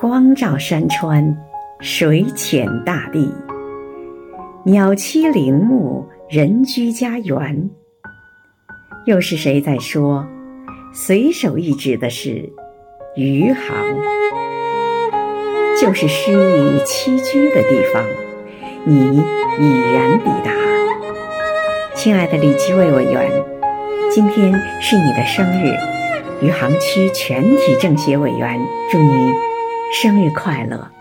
光照山川，水浅大地，鸟栖林木，人居家园。又是谁在说？随手一指的是余杭，就是诗意栖居的地方。你已然抵达，亲爱的李基卫委员，今天是你的生日，余杭区全体政协委员祝你。生日快乐！